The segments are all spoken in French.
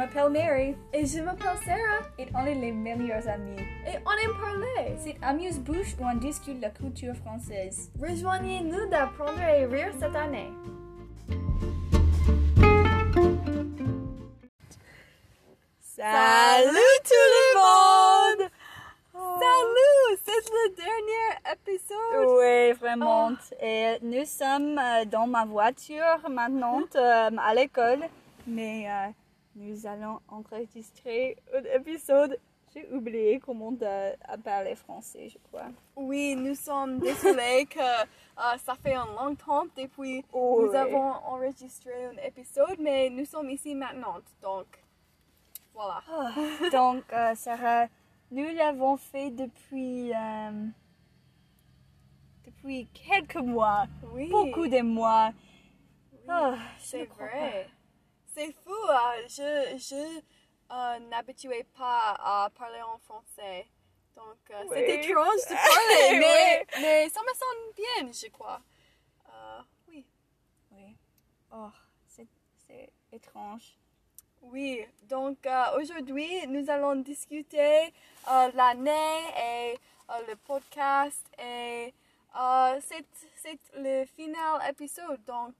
m'appelle Mary Et je m'appelle Sarah. et on est les meilleurs amis. Et on aime parler. C'est Amuse-Bouche où on discute la culture française. Rejoignez-nous d'apprendre et rire cette année. Salut tout le monde! Salut, c'est le dernier épisode. Oui, vraiment. Et nous sommes euh, dans ma voiture maintenant euh, à l'école, mais euh, nous allons enregistrer un épisode. J'ai oublié comment de, à parler français, je crois. Oui, nous sommes désolés que euh, ça fait un long temps depuis Oui. nous avons enregistré un épisode, mais nous sommes ici maintenant, donc voilà. Ah, Donc, euh, Sarah, nous l'avons fait depuis, euh, depuis quelques mois, Oui, beaucoup de mois. oui, Ah, c'est vrai. C'est fou, euh, je, je euh, n'habituais pas à parler en français. Donc, euh, Oui. c'est étrange de parler, Oui. mais, mais ça me sonne bien, je crois. Euh, oui. Oui. Oh, c'est étrange. Oui, donc aujourd'hui, nous allons discuter l'année et le podcast et c'est, c'est le final épisode. Donc,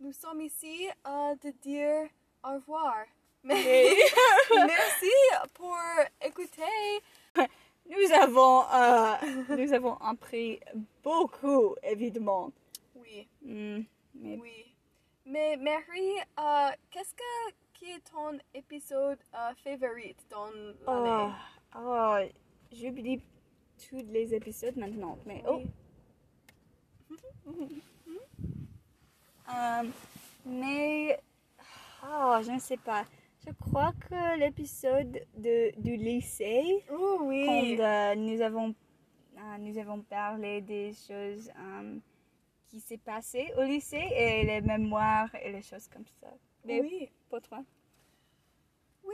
nous sommes ici euh, de dire au revoir. Mais merci pour écouter. Nous avons, euh, nous avons appris beaucoup, évidemment. Oui, Hmm, mais oui. Mais Mary, euh, qu'est-ce que qui est ton épisode euh, favori dans oh, l'année? oh, j'oublie tous les épisodes maintenant. Mais oh, Oui. Euh, mais oh, je ne sais pas. Je crois que l'épisode de du lycée, Oh, quand oui. euh, nous avons euh, nous avons parlé des choses euh, qui s'est passé au lycée et les mémoires et les choses comme ça. Mais Oui. pour toi?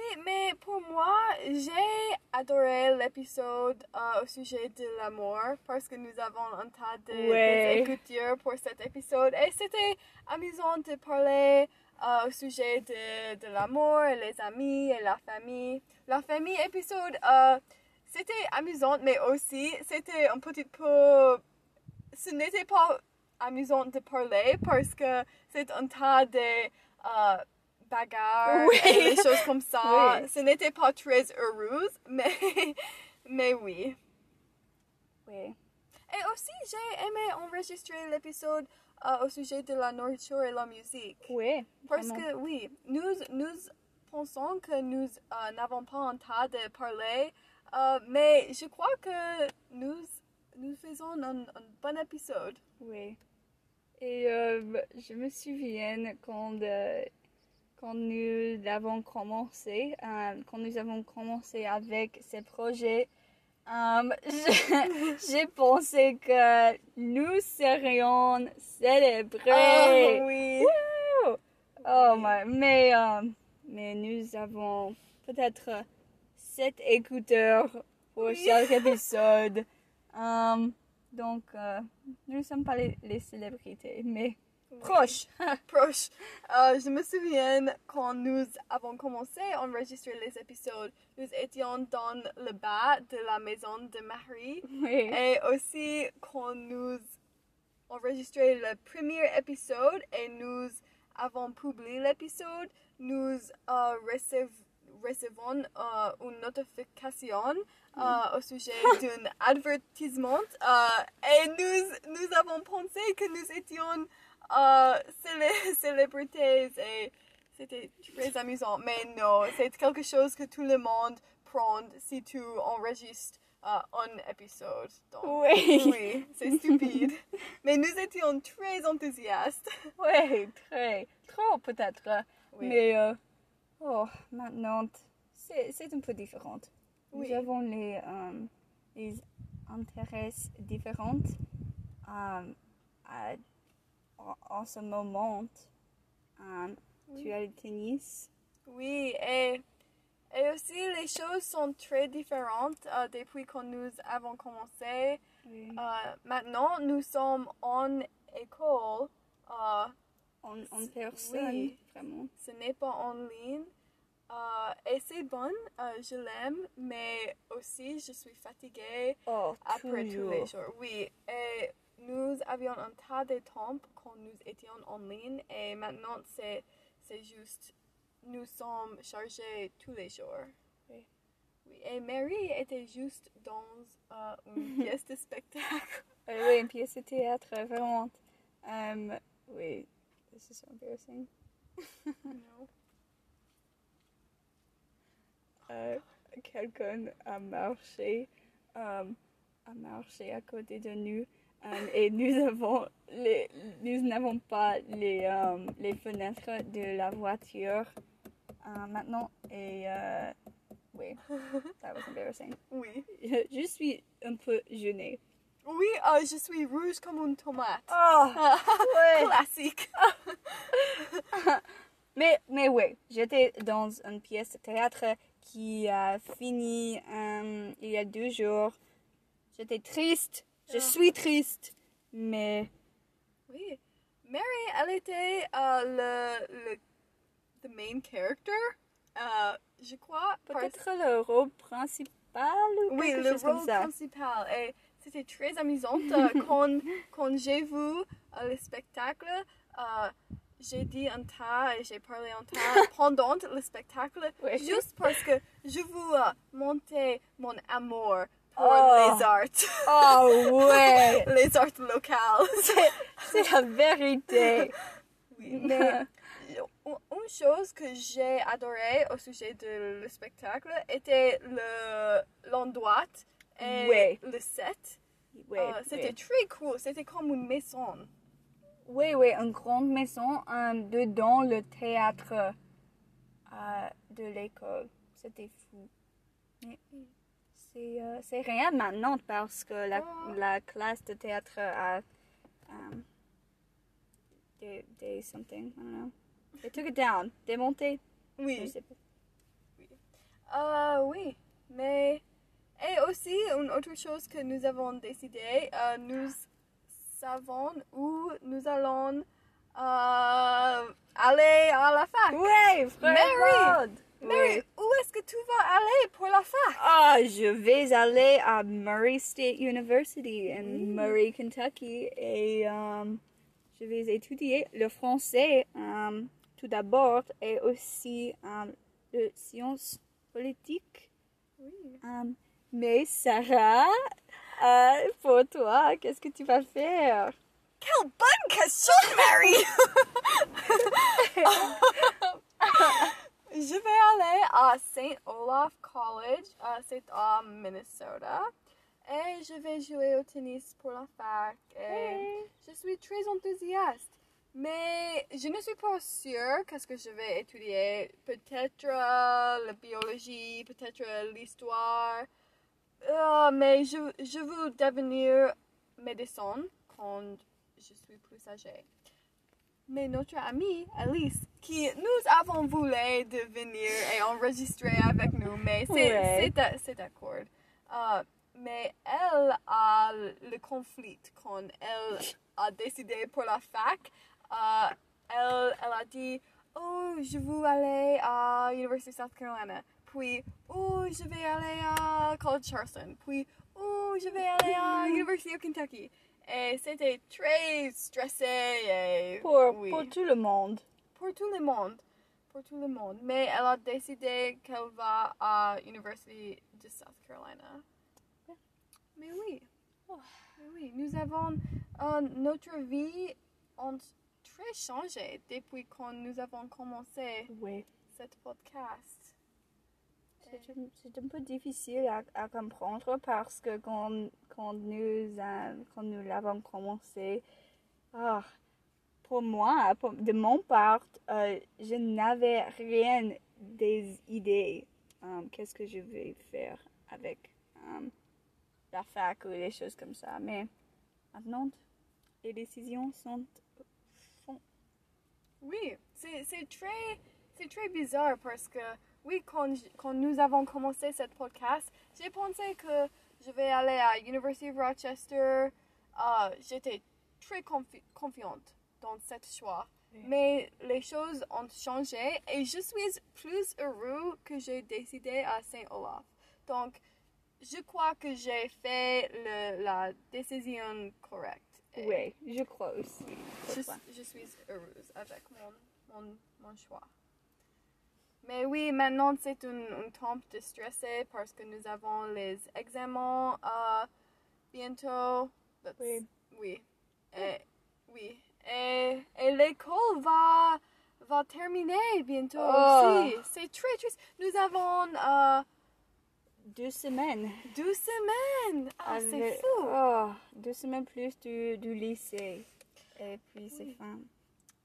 Oui, mais pour moi, j'ai adoré l'épisode euh, au sujet de l'amour parce que nous avons un tas de Ouais. des écouteurs pour cet épisode et c'était amusant de parler euh, au sujet de, de l'amour, et les amis et la famille. La famille épisode, euh, c'était amusant, mais aussi c'était un petit peu... Ce n'était pas amusant de parler parce que c'est un tas de bagarres Oui. et des choses comme ça. Oui. Ce n'était pas très heureux, mais, mais oui. Oui. Et aussi, j'ai aimé enregistrer l'épisode euh, au sujet de la nourriture et la musique. Oui. Parce vraiment. que oui, nous, nous pensons que nous euh, n'avons pas un tas de parler, euh, mais je crois que nous, nous faisons un, un bon épisode. Oui. Et euh, je me souviens quand, euh, quand nous avons commencé, euh, quand nous avons commencé avec ces projets, euh, j'ai pensé que nous serions célébrés. Oh, oui. Oh, my- mais, euh, mais nous avons peut-être sept écouteurs pour Oui. chaque épisode. Donc, nous ne sommes pas les, les célébrités, mais proches. Proche. Euh, je me souviens quand nous avons commencé à enregistrer les épisodes, nous étions dans le bas de la maison de Marie. oui. Et aussi quand nous enregistré le premier épisode et nous avons publié l'épisode, nous euh, recevons recevons euh, une notification euh, au sujet d'un advertisement euh, et nous, nous avons pensé que nous étions euh, célé- célébrités et c'était très amusant. Mais non, c'est quelque chose que tout le monde prend si tu enregistres euh, un épisode. Donc, Oui. oui, c'est stupide. Mais nous étions très enthousiastes. Oui, très. Trop peut-être. Oui. Mais, euh, oh, maintenant, c'est c'est un peu différent. Oui. Nous avons les, euh, les intérêts différents à- en, en ce moment. Euh, Tu as le tennis? Oui, et, et aussi les choses sont très différentes euh, depuis que nous avons commencé. Oui. Euh, maintenant, nous sommes en école. Euh, En, en personne, oui. vraiment. ce n'est pas en ligne. Et c'est bon, je l'aime, mais aussi je suis fatiguée Oh, après tous les jours. Oui, et nous avions un tas de temps quand nous étions en ligne et maintenant c'est, c'est juste, nous sommes chargés tous les jours. Oui. Oui, et Mary était juste dans euh, une pièce de spectacle. Euh, oui, une pièce de théâtre, vraiment. Um, oui, this is so embarrassing. No. Euh, Quelqu'un a marché, um, a marché à côté de nous et nous avons les, nous n'avons pas les, um, les fenêtres de la voiture euh, maintenant et euh, oui, that was embarrassing. Oui. Je, suis un peu gênée. Oui, euh, je suis rouge comme une tomate. Oh, ouais. Classique. Mais, mais oui, j'étais dans une pièce de théâtre qui a fini euh, il y a deux jours. J'étais triste, je suis triste, mais Oui. Mary, elle était euh, le, le the main character. Euh, je crois. parce- peut-être le rôle principal ou Oui, le chose comme rôle ça. principal. Et c'était très amusant quand, quand j'ai vu euh, le spectacle. euh, j'ai dit un tas et j'ai parlé un tas pendant le spectacle, Oui. juste parce que je veux euh, monter mon amour pour Oh. les arts, Oh ouais, les arts locales. c'est la vérité. Oui, Mais mais une chose que j'ai adoré au sujet de le spectacle était le l'endroit et Ouais. le set. oui, Euh, c'était très cool. C'était comme une maison. Oui, oui, une grande maison euh, dedans le théâtre euh, de l'école. C'était fou. Mais c'est euh, c'est rien maintenant parce que la, Oh. la classe de théâtre a um, des, des something, I don't know. They took it down. Démonté. Je Oui. sais pas. Euh, oui. Mais et aussi une autre chose que nous avons décidé, euh, nous savons où nous allons euh, aller à la fac. Oui, frère Mary! Oui. où est-ce que tu vas aller pour la fac? Ah, je vais aller à Murray State University in Mm. Murray, Kentucky et euh, je vais étudier le français euh, tout d'abord et aussi euh, le sciences politiques. Oui. Euh, mais Sarah, euh, pour toi, qu'est-ce que tu vas faire? Quelle bonne question, Mary! Je vais aller à St. Olaf College, euh, c'est à Minnesota. Et je vais jouer au tennis pour la fac. Et je suis très enthousiaste. Mais je ne suis pas sûre qu'est-ce que je vais étudier. Peut-être euh, la biologie, peut-être euh, l'histoire. Euh, mais je, je veux devenir médecin quand je suis plus âgée. Mais notre amie Alice, qui nous avons voulu de venir et enregistrer avec nous, mais c'est Ouais. c'est d'accord. Euh, mais elle a le conflit quand elle a décidé pour la fac. Euh, elle, elle a dit, oh, je veux aller à l'Université South Carolina. Puis, oh, je vais aller à College Charleston. Puis, oh, je vais aller à l'Université of Kentucky. Et c'était très stressé et Pour, oui, pour tout le monde. Pour tout le monde. Pour tout le monde. Mais elle a décidé qu'elle va à l'Université de South Carolina. Mais oui. Oh. Mais oui, nous avons euh, notre vie ont très changé depuis quand nous avons commencé Oui. cette podcast. C'est un, c'est un peu difficile à, à comprendre parce que quand, quand nous, quand nous l'avons commencé, ah, pour moi, de mon part, euh, je n'avais rien des idées. euh, Qu'est-ce que je vais faire avec euh, la fac ou des choses comme ça. Mais maintenant, les décisions sont. Oui, c'est très, très bizarre parce que, oui, quand, quand nous avons commencé cette podcast, j'ai pensé que je vais aller à University of Rochester. Euh, J'étais très confi- confiante dans cette choix. Oui. Mais les choses ont changé et je suis plus heureux que j'ai décidé à Saint-Olaf. Donc, je crois que j'ai fait le- la décision correcte. Oui, je crois aussi. Je, suis heureuse avec mon, mon, mon choix. Mais oui, maintenant c'est un, un temps de stresser parce que nous avons les examens euh, bientôt. That's- Oui. Oui. Et, oui. Et, et l'école va, va terminer bientôt Oh. aussi. C'est très triste. Nous avons euh, Deux semaines. deux semaines. Ah, c'est Avec- fou. Oh, deux semaines plus du, du lycée. Et puis c'est Oui. fin.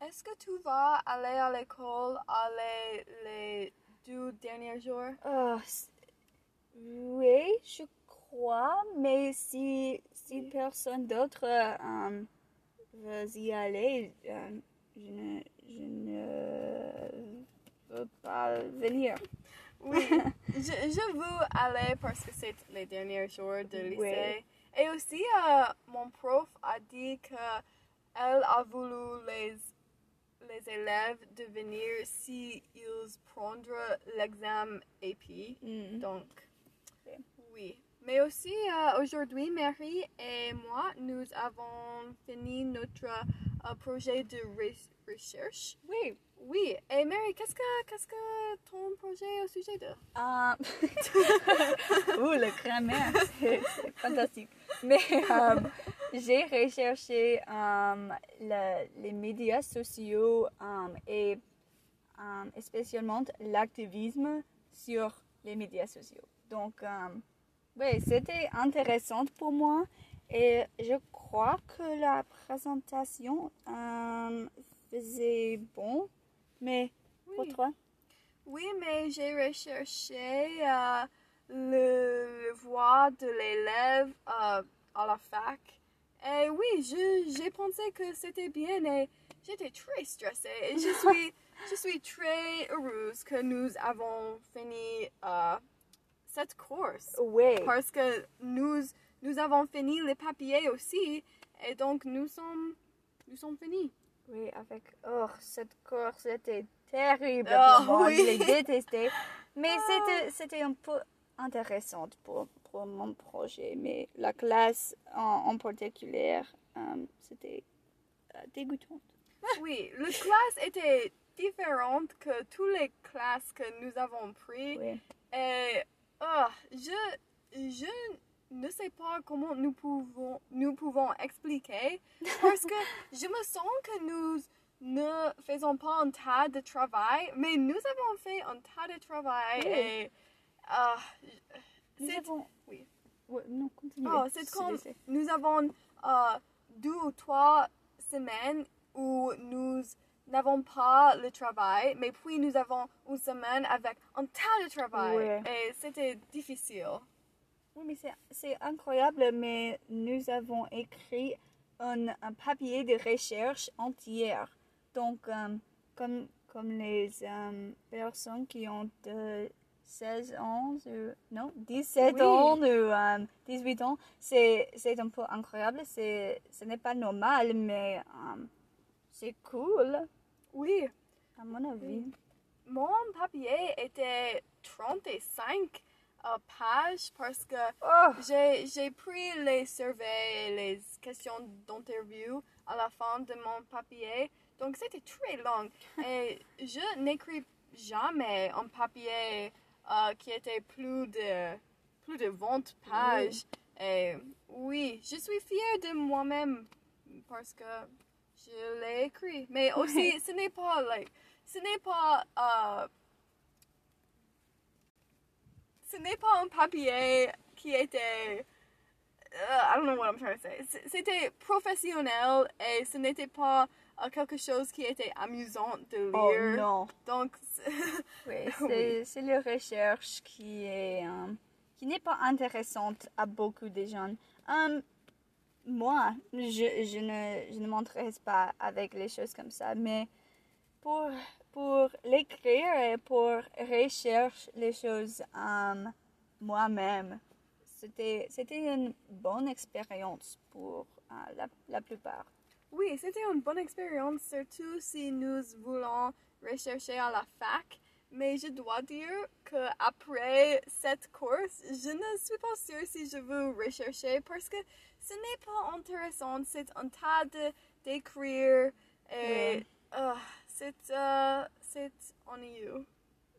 Est-ce que tu vas aller à l'école les, les deux derniers jours? Oh, oui, je crois, mais si, si Oui. personne d'autre euh, veut y aller, euh, je, ne, je ne veux pas venir. Oui, je, je veux aller parce que c'est les derniers jours de Oui. lycée. Et aussi, euh, mon prof a dit que elle a voulu les, les élèves de venir si ils prennent l'examen AP. Mm. Donc, oui. Mais aussi, euh, aujourd'hui, Mary et moi, nous avons fini notre euh, projet de re- recherche. Oui. Oui, et Mary, qu'est-ce que, qu'est-ce que ton projet au sujet de? Ah. Ouh, le grammaire, c'est fantastique. Mais euh, j'ai recherché euh, le- les médias sociaux euh, et euh, spécialement l'activisme sur les médias sociaux. Donc, euh, oui, c'était intéressant pour moi et je crois que la présentation euh, faisait bon. Mais pour toi? Oui, mais j'ai recherché euh, le, le voix de l'élève euh, à la fac. Et oui, j'ai pensé que c'était bien et j'étais très stressée. Et je suis, je suis très heureuse que nous avons fini euh, cette course. Oui. Parce que nous, nous avons fini les papiers aussi. Et donc, nous sommes, nous sommes finis. Oui, avec oh, cette course était terrible Oh, pour moi. oui. Je l'ai détestée. Mais Ah. c'était, c'était un peu intéressant pour, pour mon projet. Mais la classe en, en particulier, euh, c'était euh, dégoûtant. Oui, la classe était différente que toutes les classes que nous avons prises. Oui. Et ah, je, je ne sais pas comment nous pouvons, nous pouvons expliquer parce que je me sens que nous ne faisons pas un tas de travail, mais nous avons fait un tas de travail Oui. et ah, Nous c'est avons... oui. Ouais, non, continue. Oh, c'est comme nous avons euh, deux ou trois semaines où nous n'avons pas le travail, mais puis nous avons une semaine avec un tas de travail. Et c'était difficile. Oui, mais c'est, incroyable, mais nous avons écrit un, un papier de recherche entière. Donc, euh, comme, comme les euh, personnes qui ont de 16 ans, ou, non, 17 Oui. ans ou euh, 18 ans, c'est, un peu incroyable. C'est, ce n'est pas normal, mais euh, c'est cool, Oui, à mon avis. mon papier était 35 euh, pages parce que Oh, j'ai, pris les surveys et les questions d'interview à la fin de mon papier. Donc c'était très long. Et je n'écris jamais un papier euh, qui était plus de, plus de 20 pages. Et oui, je suis fière de moi-même parce que je l'ai écrit. Mais aussi, Ouais. ce n'est pas, like, ce n'est pas, euh, ce n'est pas un papier qui était, uh, I don't know what I'm trying to say. C'était professionnel et ce n'était pas euh, quelque chose qui était amusant de oh lire. non. Donc, Oui, Oui. c'est, c'est la recherche qui est euh, qui n'est pas intéressante à beaucoup de gens. Moi, je, je ne, je ne m'intéresse pas avec les choses comme ça, mais pour, pour l'écrire et pour rechercher les choses euh, moi-même, c'était, une bonne expérience pour euh, la, la plupart. Oui, c'était une bonne expérience, surtout si nous voulons rechercher à la fac. Mais je dois dire que après cette course, je ne suis pas sûre si je veux rechercher parce que ce n'est pas intéressant. C'est un tas de d'écrire et Ouais. euh, c'est euh, c'est ennuyeux.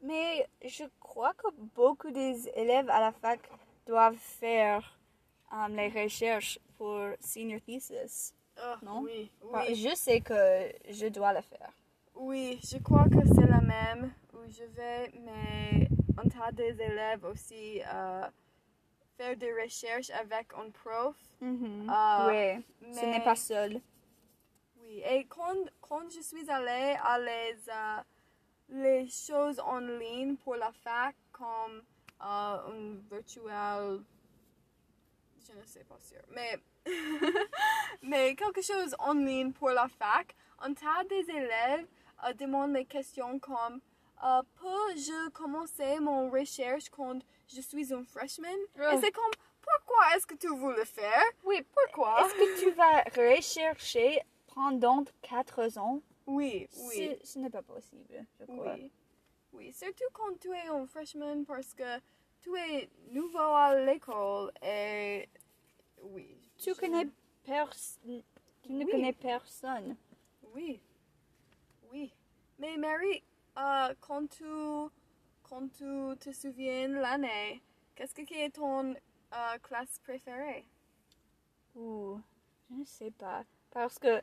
Mais je crois que beaucoup des élèves à la fac doivent faire euh, les recherches pour senior thesis. Euh, Non? Oui, Enfin, oui. Je sais que je dois le faire. Oui, je crois que c'est la même où je vais, mais un tas des élèves aussi euh, faire des recherches avec un prof. Euh, oui, ce n'est mais- pas seul. Oui, et quand, quand je suis allée à les, euh, les choses en ligne pour la fac, comme euh, un virtuel, je ne sais pas sûr, mais, mais quelque chose en ligne pour la fac, un tas des élèves demandent des questions comme peux-je commencer mon recherche quand je suis un freshman? Et Oh. c'est comme, pourquoi est-ce que tu veux le faire? Oui, Pourquoi? est-ce que tu vas rechercher pendant quatre ans? Oui, oui. Ce, n'est pas possible, je crois. Oui. Oui, surtout quand tu es un freshman parce que tu es nouveau à l'école et oui. Tu je- connais pers- tu ne Oui. connais personne. Oui. Oui. Mais Mary, euh, quand tu quand tu te souviens l'année, qu'est-ce que qui est ton euh, classe préférée? Ouh, je ne sais pas. Parce que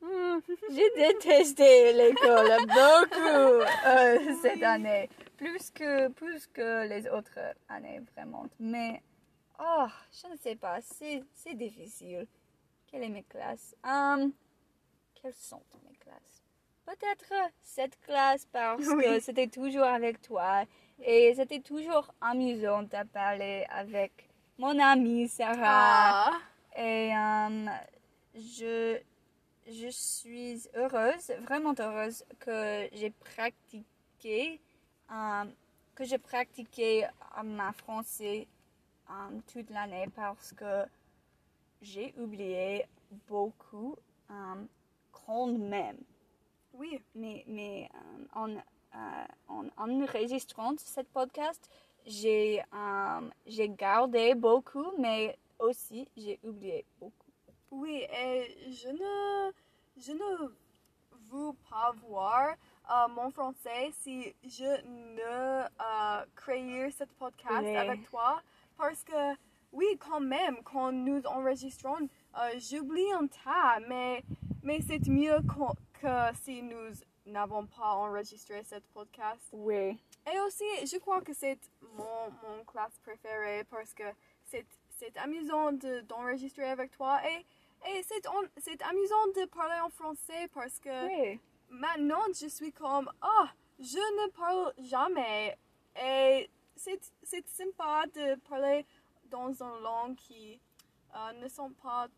hmm, j'ai détesté l'école beaucoup euh, cette année. Plus que, plus que les autres années, vraiment. Mais, oh, je ne sais pas. C'est c'est difficile. Quelle est mes classes? Hum, Quelles sont Peut-être cette classe parce que c'était toujours avec toi. Et c'était toujours amusant de parler avec mon amie Sarah. Ah, Et euh, je, je suis heureuse, vraiment heureuse que j'ai pratiqué, euh, que j'ai pratiqué euh, ma français toute l'année parce que j'ai oublié beaucoup quand même. Oui. Mais, mais euh, en, euh, en enregistrant ce podcast, j'ai euh, j'ai gardé beaucoup, mais aussi j'ai oublié beaucoup. Oui, et je ne, je ne veux pas voir euh, mon français si je ne euh, crée ce podcast Oui. avec toi. Parce que, oui, quand même, quand nous enregistrons, euh, j'oublie un tas, mais, mais c'est mieux qu'on- que si nous n'avons pas enregistré ce podcast. Oui. Et aussi, je crois que c'est mon, mon classe préférée parce que c'est, c'est amusant de, d'enregistrer avec toi et, et c'est, en- c'est amusant de parler en français parce que Oui. maintenant je suis comme, ah, je ne parle jamais. Et c'est, c'est sympa de parler dans une langue qui euh, ne sont pas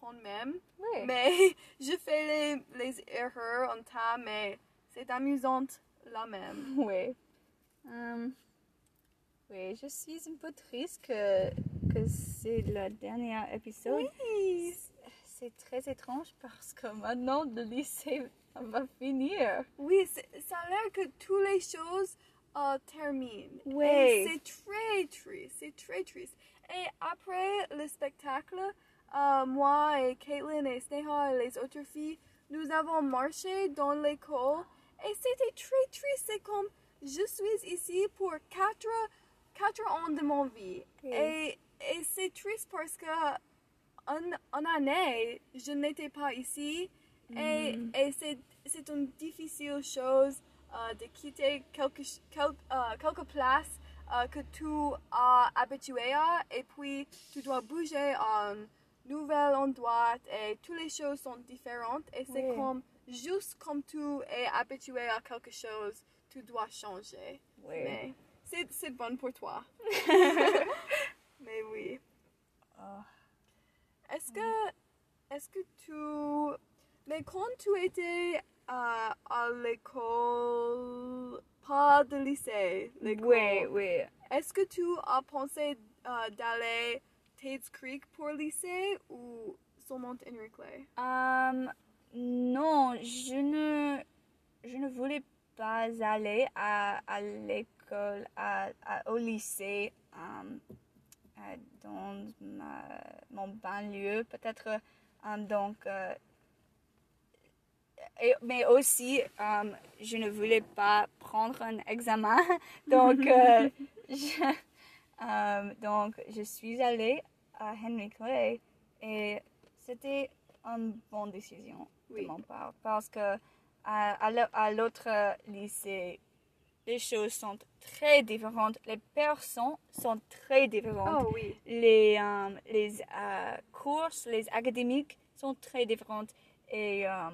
ton même. Oui. Mais je fais les, les erreurs en tas, mais c'est amusant la même. Oui. Hum, oui, je suis un peu triste que, que c'est le dernier épisode. Oui. C'est très étrange parce que maintenant le lycée va finir. Oui, ça a l'air que toutes les choses euh, terminent. Oui. C'est très triste, c'est très triste. Et après le spectacle, euh, moi et Caitlin et Sneha et les autres filles, nous avons marché dans l'école et c'était très triste. C'est comme je suis ici pour quatre, quatre ans de mon vie. Oui. Et, et c'est triste parce que en, en année, je n'étais pas ici. Et, Mm. et c'est, c'est une difficile chose euh, de quitter quelque, quel- euh, quelque place euh, que tu as habitué à et puis tu dois bouger un nouvel endroit et toutes les choses sont différentes et c'est Oui. comme juste comme tu es habitué à quelque chose, tu dois changer. Oui. Mais c'est, c'est bon pour toi. Mais oui. Oh. Est-ce que, est-ce que tu, mais quand tu étais à, à l'école, pas de lycée, l'école, Oui, oui. est-ce que tu as pensé euh, d'aller Tate's Creek pour lycée ou seulement Henry Clay? Um, non, je ne, je ne voulais pas aller à, à l'école, à, à- au lycée, um, euh, dans ma- mon banlieue, peut-être. um, donc, euh, et- mais aussi, je ne voulais pas prendre un examen. donc, euh, je, um, donc, je suis allée à Henry Clay et c'était une bonne décision Oui. de mon part parce que à, à l'au- à l'autre lycée, les choses sont très différentes, les personnes sont très différentes, Oh oui. les, euh, les euh, cours, les académiques sont très différentes et euh,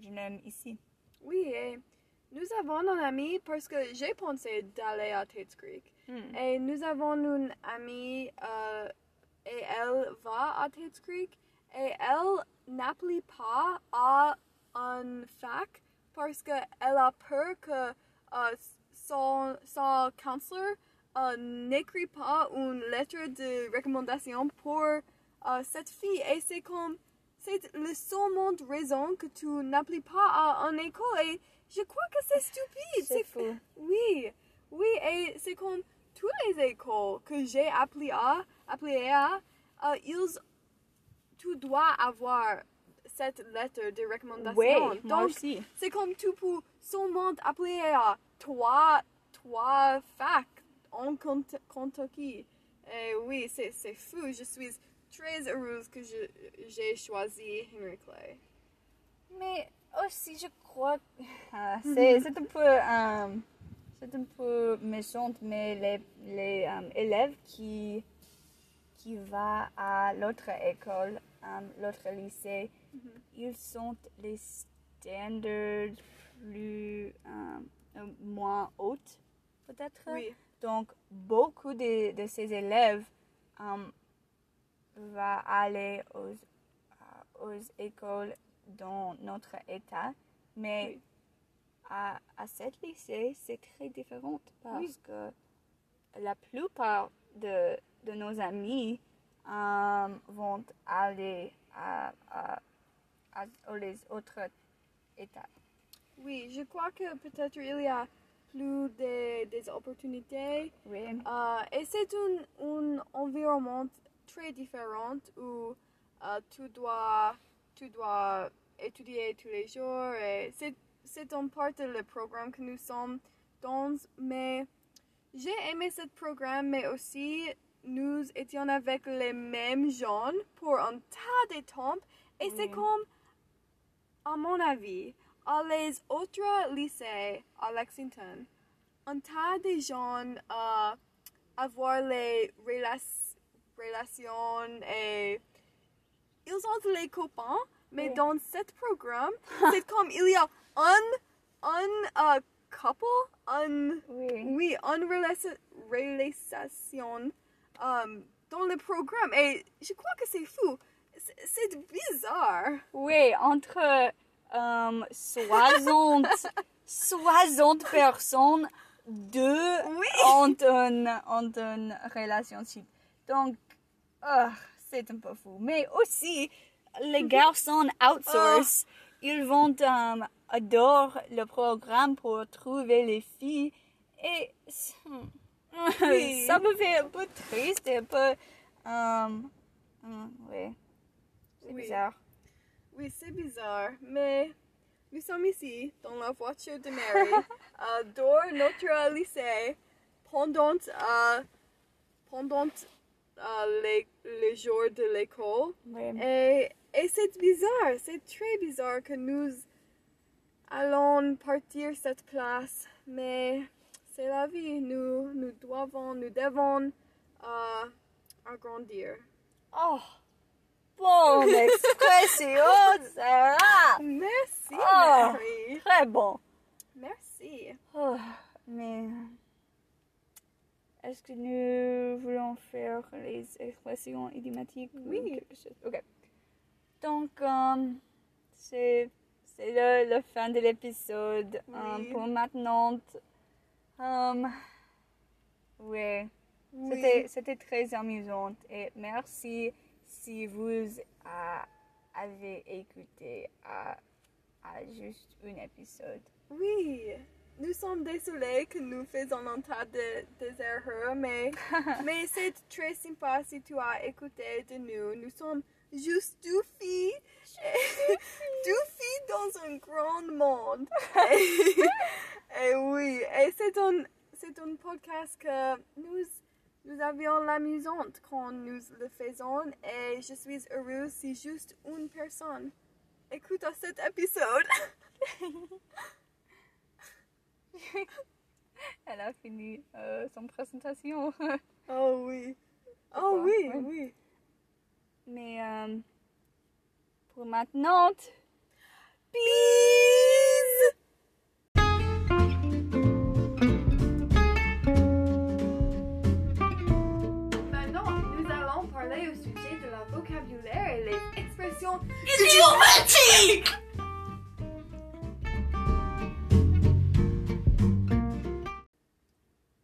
je l'aime ici. Oui, et nous avons un ami parce que j'ai pensé d'aller à Tate's Creek. Et nous avons une amie euh, et elle va à Tate's Creek et elle n'applique pas à un fac parce qu'elle a peur que euh, son, son counselor euh, n'écrit pas une lettre de recommandation pour euh, cette fille. Et c'est comme, c'est la seule raison que tu n'appliques pas à une école. Et je crois que c'est stupide. C'est fou. Oui, oui, et c'est comme toutes les écoles que j'ai appelées à, appelées à euh, ils, tu dois avoir cette lettre de recommandation. Oui, Donc, c'est comme tu peux seulement appeler à trois, trois facs en Kent- Kentucky. Et oui, c'est fou. Je suis très heureuse que j'ai choisi Henry Clay. Mais aussi, je crois que ah, c'est un peu euh, c'est un peu méchant, mais les, les euh, élèves qui qui va à l'autre école, euh, l'autre lycée, ils sont les standards plus euh, euh, moins hautes, peut-être. Oui, Donc, beaucoup de, de ces élèves euh, va aller aux, aux écoles dans notre état, mais Oui. À, à cet lycée, c'est très différent parce Oui. que la plupart de, de nos amis euh, vont aller à, à, à- aux les autres états. oui, je crois que peut-être il y a plus de, des opportunités Oui. Euh, et c'est un, un environnement très différent où euh, tu, dois, tu dois étudier tous les jours. Et c'est, c'est en part de le programme que nous sommes dans. Mais j'ai aimé ce programme, mais aussi nous étions avec les mêmes gens pour un tas de temps. Et c'est comme, à mon avis, à les autres lycées à Lexington, un tas de gens euh, avoir les rela- relations et ils ont les copains, mais Oui. dans ce programme, c'est comme il y a un, un couple, un, Oui. oui, une relation, euh, dans le programme. Et je crois que c'est fou. C'est- bizarre. Oui, entre euh, 60, 60 personnes, deux Oui. ont une, ont une relationship. Donc, ah, c'est un peu fou. Mais aussi, les garçons outsource, ils vont euh, adorer le programme pour trouver les filles. Et Oui. ça me fait un peu triste et un peu... euh, euh, oui, c'est Oui. bizarre. Oui, c'est bizarre, mais nous sommes ici dans la voiture de Mary, euh, dans notre lycée, pendant, euh, pendant euh, les, les jours de l'école. Oui. Et, et c'est bizarre, c'est très bizarre que nous allons partir cette place, mais c'est la vie, nous, nous devons, nous devons euh, agrandir. Oh, bonne expression, Sarah. Merci, Oh. Mary. Très bon. Merci. Oh, mais est-ce que nous voulons faire les expressions idiomatiques ou Oui. quelque chose? Ok. Donc, euh, c'est le, le fin de l'épisode. Euh, pour maintenant, ouais. Oui. C'était, très amusant et merci si vous avez écouté à, à juste un épisode. Oui, nous sommes désolés que nous faisons un tas de, des erreurs, mais, mais c'est très sympa si tu as écouté de nous. Nous sommes juste deux filles, deux filles dans un grand monde. et, et oui, et c'est un, c'est un podcast que nous, nous avions l'amusante quand nous le faisons et je suis heureuse si juste une personne écoute cet épisode. Elle a fini euh, son présentation. Oh oui. Oh oui. Mais euh, pour maintenant, Peace! Maintenant, nous allons parler au sujet de la vocabulaire et les expressions idiomatiques!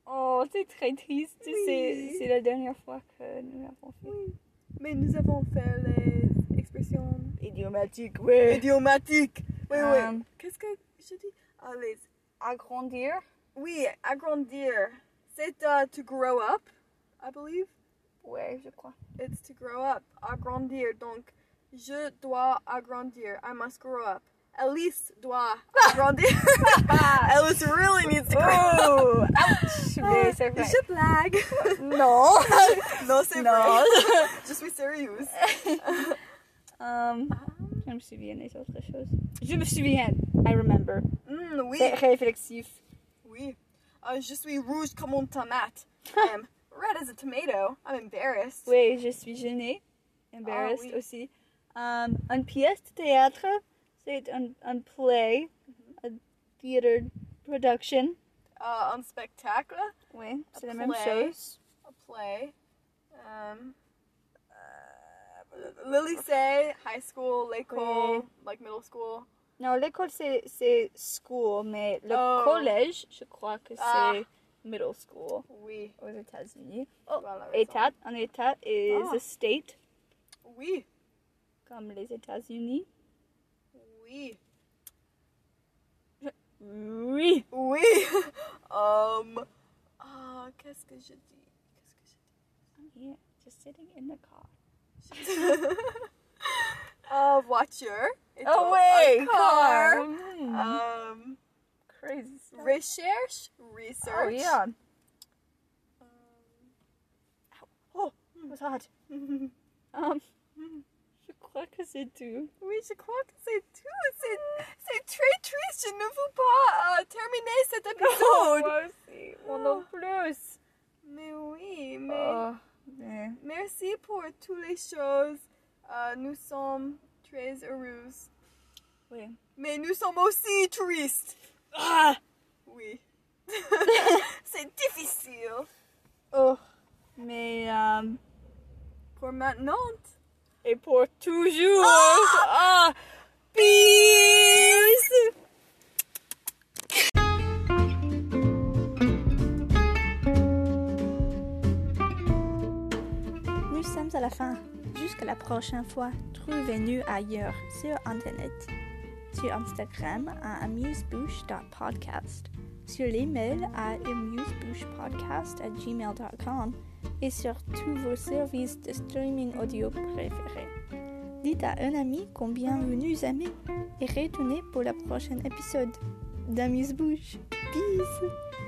oh, c'est très triste. Oui. C'est, la dernière fois que nous l'avons fait. Oui. Mais nous avons fait les expressions Idiomatique, oui. idiomatiques. Oui, Euh, oui. Qu'est-ce que je dis? Ah, les... Agrandir, Oui, agrandir. C'est uh, to grow up, I believe. ouais, je crois. It's to grow up. Agrandir. Donc, je dois agrandir. I must grow up. Alice doit agrandir. Alice really needs to grow. Oh, ouch, mais c'est vrai. Je blague. Non. non, c'est vrai. je suis sérieuse. Um, je me souviens des autres choses. Je me souviens. I remember. Mm, oui. C'est réflexif. Oui. Uh, je suis rouge comme une tomate. I am red as a tomato. I'm embarrassed. Oui, je suis gênée. Embarrassed Ah, oui. aussi. Um, une pièce de théâtre, c'est un, un play, Mm-hmm. a theater production. Uh, un spectacle. Oui, c'est A la même play. chose. A play. Um, uh, le lycée, high school, l'école, Oui. like middle school. Non, l'école c'est, c'est school, mais le Oh. collège, je crois que c'est Ah. middle school Oui. aux États-Unis. Oh, Tu as la raison. état, un état is Ah. a state, Oui. comme les États-Unis. Oui. Oui. Oui. um, ah, qu'est-ce que je dis? Qu'est-ce que I'm here, just sitting in the car. je dis? uh, voiture. Et Oh donc, ouais, un car. Mm. Um, Crazy stuff. recherche, research. Oh yeah, Um, what's hot? Um, je crois que c'est tout. Oui, je crois que c'est tout. C'est, très triste. Je ne veux pas euh, terminer cet épisode. moi aussi, moi non plus. Mais oui, mais Oh, mais merci pour toutes les choses. Euh, nous sommes très heureuses. oui. Mais nous sommes aussi tristes. Ah, Oui. c'est difficile. oh, mais um, Pour maintenant. Et pour toujours. Ah, peace. Nous sommes à la fin. Jusqu'à la prochaine fois, trouvez-nous ailleurs sur Internet. Sur Instagram à amusebouche.podcast, sur l'email à amusebouchepodcast à gmail.com et sur tous vos services de streaming audio préférés. Dites à un ami combien vous nous aimez et retournez pour le prochain épisode d'Amuse-Bouche. Peace!